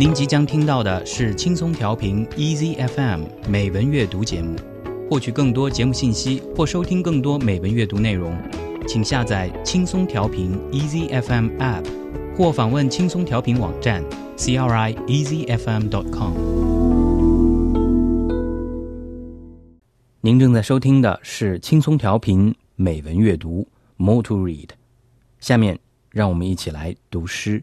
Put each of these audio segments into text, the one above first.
您即将听到的是轻松调频 Easy FM 美文阅读节目。获取更多节目信息或收听更多美文阅读内容，请下载轻松调频 Easy FM App，或访问轻松调频网站 c r i e a s y f m dot com。您正在收听的是轻松调频美文阅读 More to Read。下面让我们一起来读诗。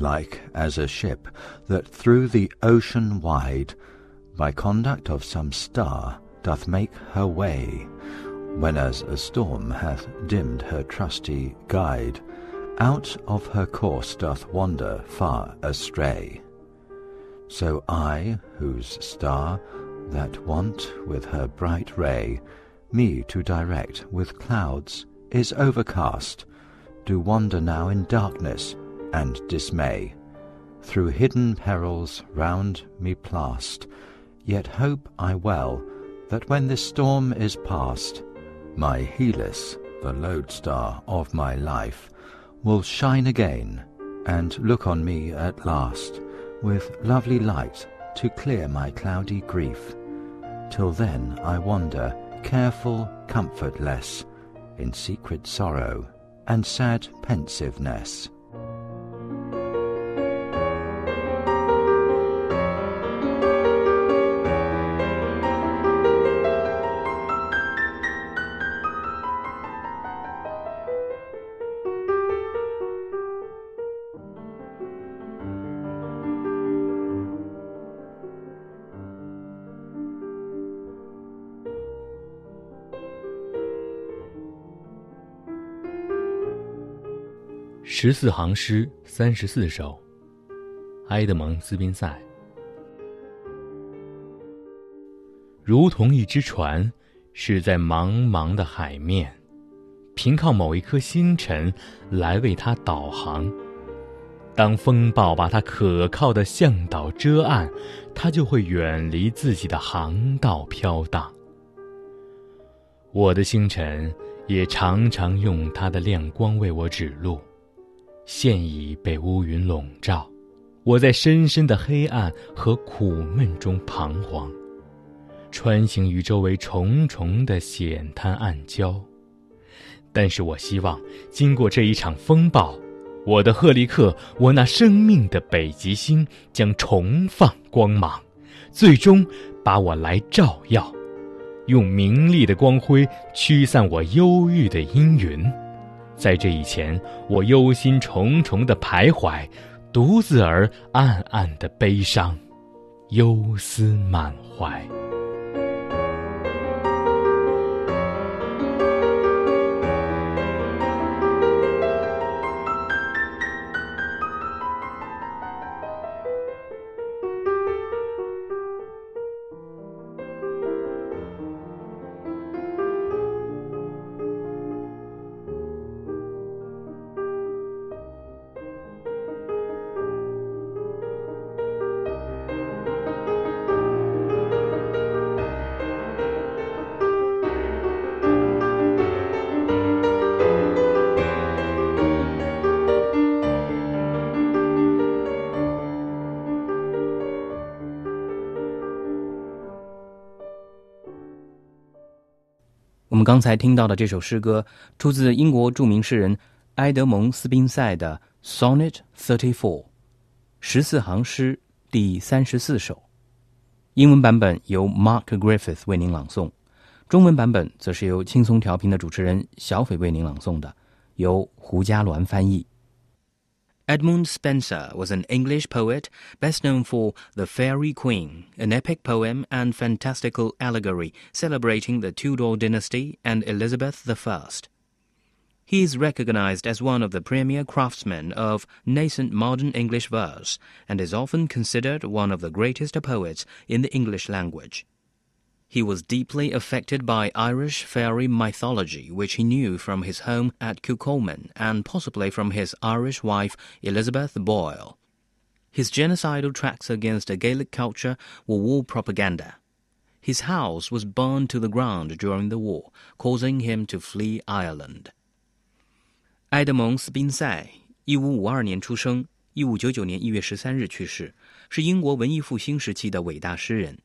Like as a ship that through the ocean wide, by conduct of some star, doth make her way, whenas a storm hath dimmed her trusty guide, out of her course doth wander far astray. So I, whose star, that want with her bright ray, me to direct with clouds is overcast, do wander now in darkness and dismay, through hidden perils round me plast, yet hope I well that when this storm is past, my Hellas, the lodestar of my life, will shine again and look on me at last with lovely light to clear my cloudy grief. Till then I wander, careful, comfortless, in secret sorrow and sad pensiveness. 十四行诗，三十四首。埃德蒙·斯宾塞。如同一只船，驶在茫茫的海面，凭靠某一颗星辰来为它导航。当风暴把它可靠的向导遮岸，它就会远离自己的航道飘荡。我的星辰也常常用它的亮光为我指路。现已被乌云笼罩，我在深深的黑暗和苦闷中彷徨，穿行于周围重重的险滩暗礁。但是我希望，经过这一场风暴，我的赫利克，我那生命的北极星将重放光芒，最终把我来照耀，用明丽的光辉驱散我忧郁的阴云。在这以前，我忧心忡忡的徘徊，独自而暗暗的悲伤，忧思满怀。我们刚才听到的这首诗歌，出自英国著名诗人埃德蒙·斯宾塞的《Sonnet Thirty Four》十四行诗第三十四首。英文版本由 Mark Griffith 为您朗诵，中文版本则是由轻松调频的主持人小斐为您朗诵的，由胡嘉鸾翻译。Edmund Spenser was an English poet best known for The Fairy Queen, an epic poem and fantastical allegory celebrating the Tudor dynasty and Elizabeth I. He is recognized as one of the premier craftsmen of nascent modern English verse and is often considered one of the greatest poets in the English language. He was deeply affected by Irish fairy mythology, which he knew from his home at Kilcolman and possibly from his Irish wife Elizabeth Boyle. His genocidal tracts against Gaelic culture were war propaganda. His house was burned to the ground during the war, causing him to flee Ireland. 埃德蒙·斯宾塞，一五五二年出生，一五九九年一月十三日去世，是英国文艺复兴时期的伟大诗人。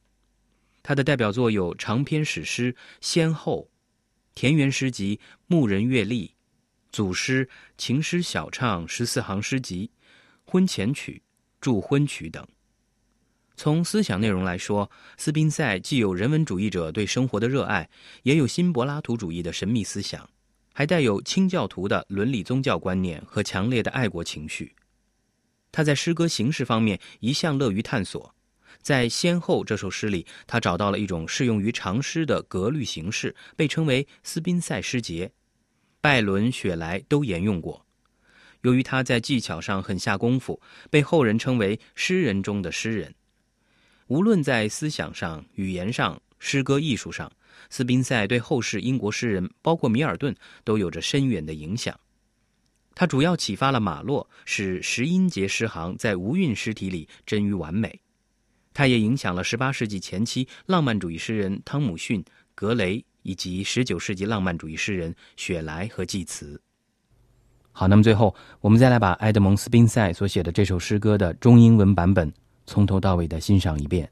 他的代表作有长篇史诗《先后》、田园诗集《牧人月历》、组诗、情诗小唱十四行诗集、婚前曲、祝婚曲等。从思想内容来说，斯宾塞既有人文主义者对生活的热爱，也有新柏拉图主义的神秘思想。还带有清教徒的伦理宗教观念和强烈的爱国情绪。他在诗歌形式方面一向乐于探索，在《先后》这首诗里，他找到了一种适用于长诗的格律形式，被称为斯宾塞诗节。拜伦、雪莱都沿用过。由于他在技巧上很下功夫，被后人称为诗人中的诗人。无论在思想上、语言上、诗歌艺术上。斯宾塞对后世英国诗人，包括米尔顿，都有着深远的影响。他主要启发了马洛，使十音节诗行在无韵诗体里臻于完美。它也影响了18世纪前期浪漫主义诗人汤姆逊、格雷，以及19世纪浪漫主义诗人雪莱和济慈。好，那么最后，我们再来把埃德蒙·斯宾塞所写的这首诗歌的中英文版本从头到尾的欣赏一遍。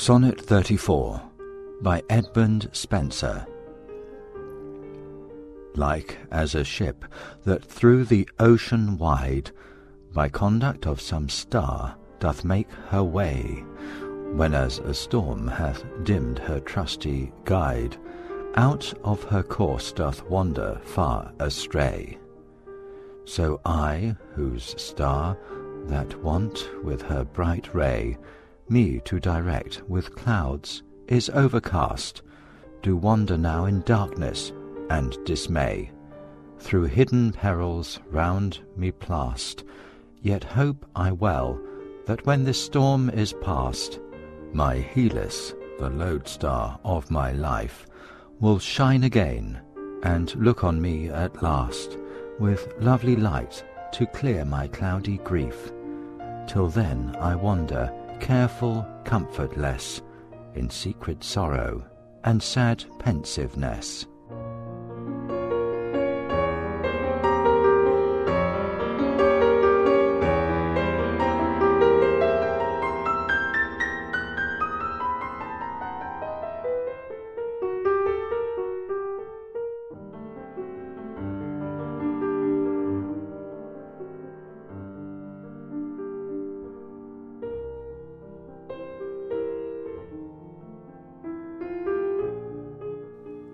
Sonnet 34 by Edmund Spenser Like as a ship that through the ocean wide By conduct of some star doth make her way, When as a storm hath dimmed her trusty guide, Out of her course doth wander far astray. So I, whose star, that want with her bright ray me to direct with clouds is overcast, do wander now in darkness and dismay, through hidden perils round me plast, yet hope I well that when this storm is past, my Hellas, the lodestar of my life, will shine again and look on me at last with lovely light to clear my cloudy grief. Till then I wander careful, comfortless, in secret sorrow and sad pensiveness.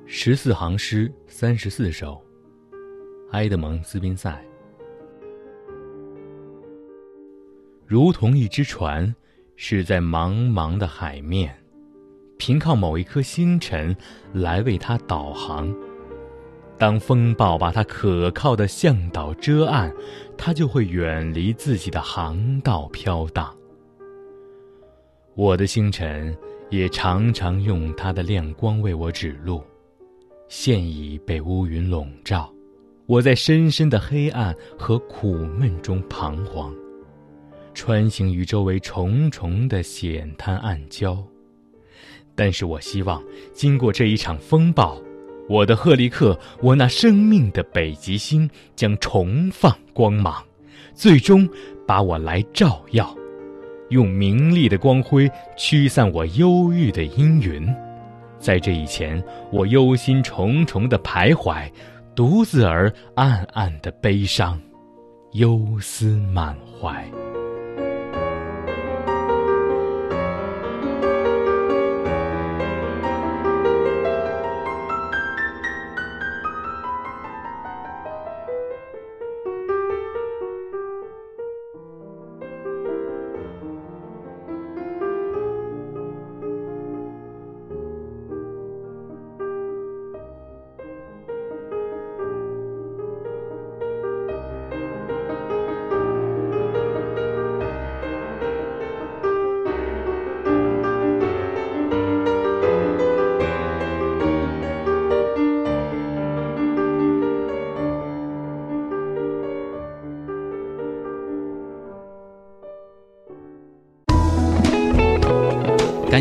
十四行诗，三十四首。埃德蒙·斯宾塞，如同一只船，驶在茫茫的海面，凭靠某一颗星辰来为它导航。当风暴把它可靠的向导遮岸，它就会远离自己的航道飘荡。我的星辰也常常用它的亮光为我指路。现已被乌云笼罩，我在深深的黑暗和苦闷中彷徨，穿行于周围重重的险滩暗礁。但是我希望，经过这一场风暴，我的赫利克，我那生命的北极星将重放光芒，最终把我来照耀，用明丽的光辉驱散我忧郁的阴云。在这以前，我忧心忡忡的徘徊，独自而暗暗的悲伤，忧思满怀。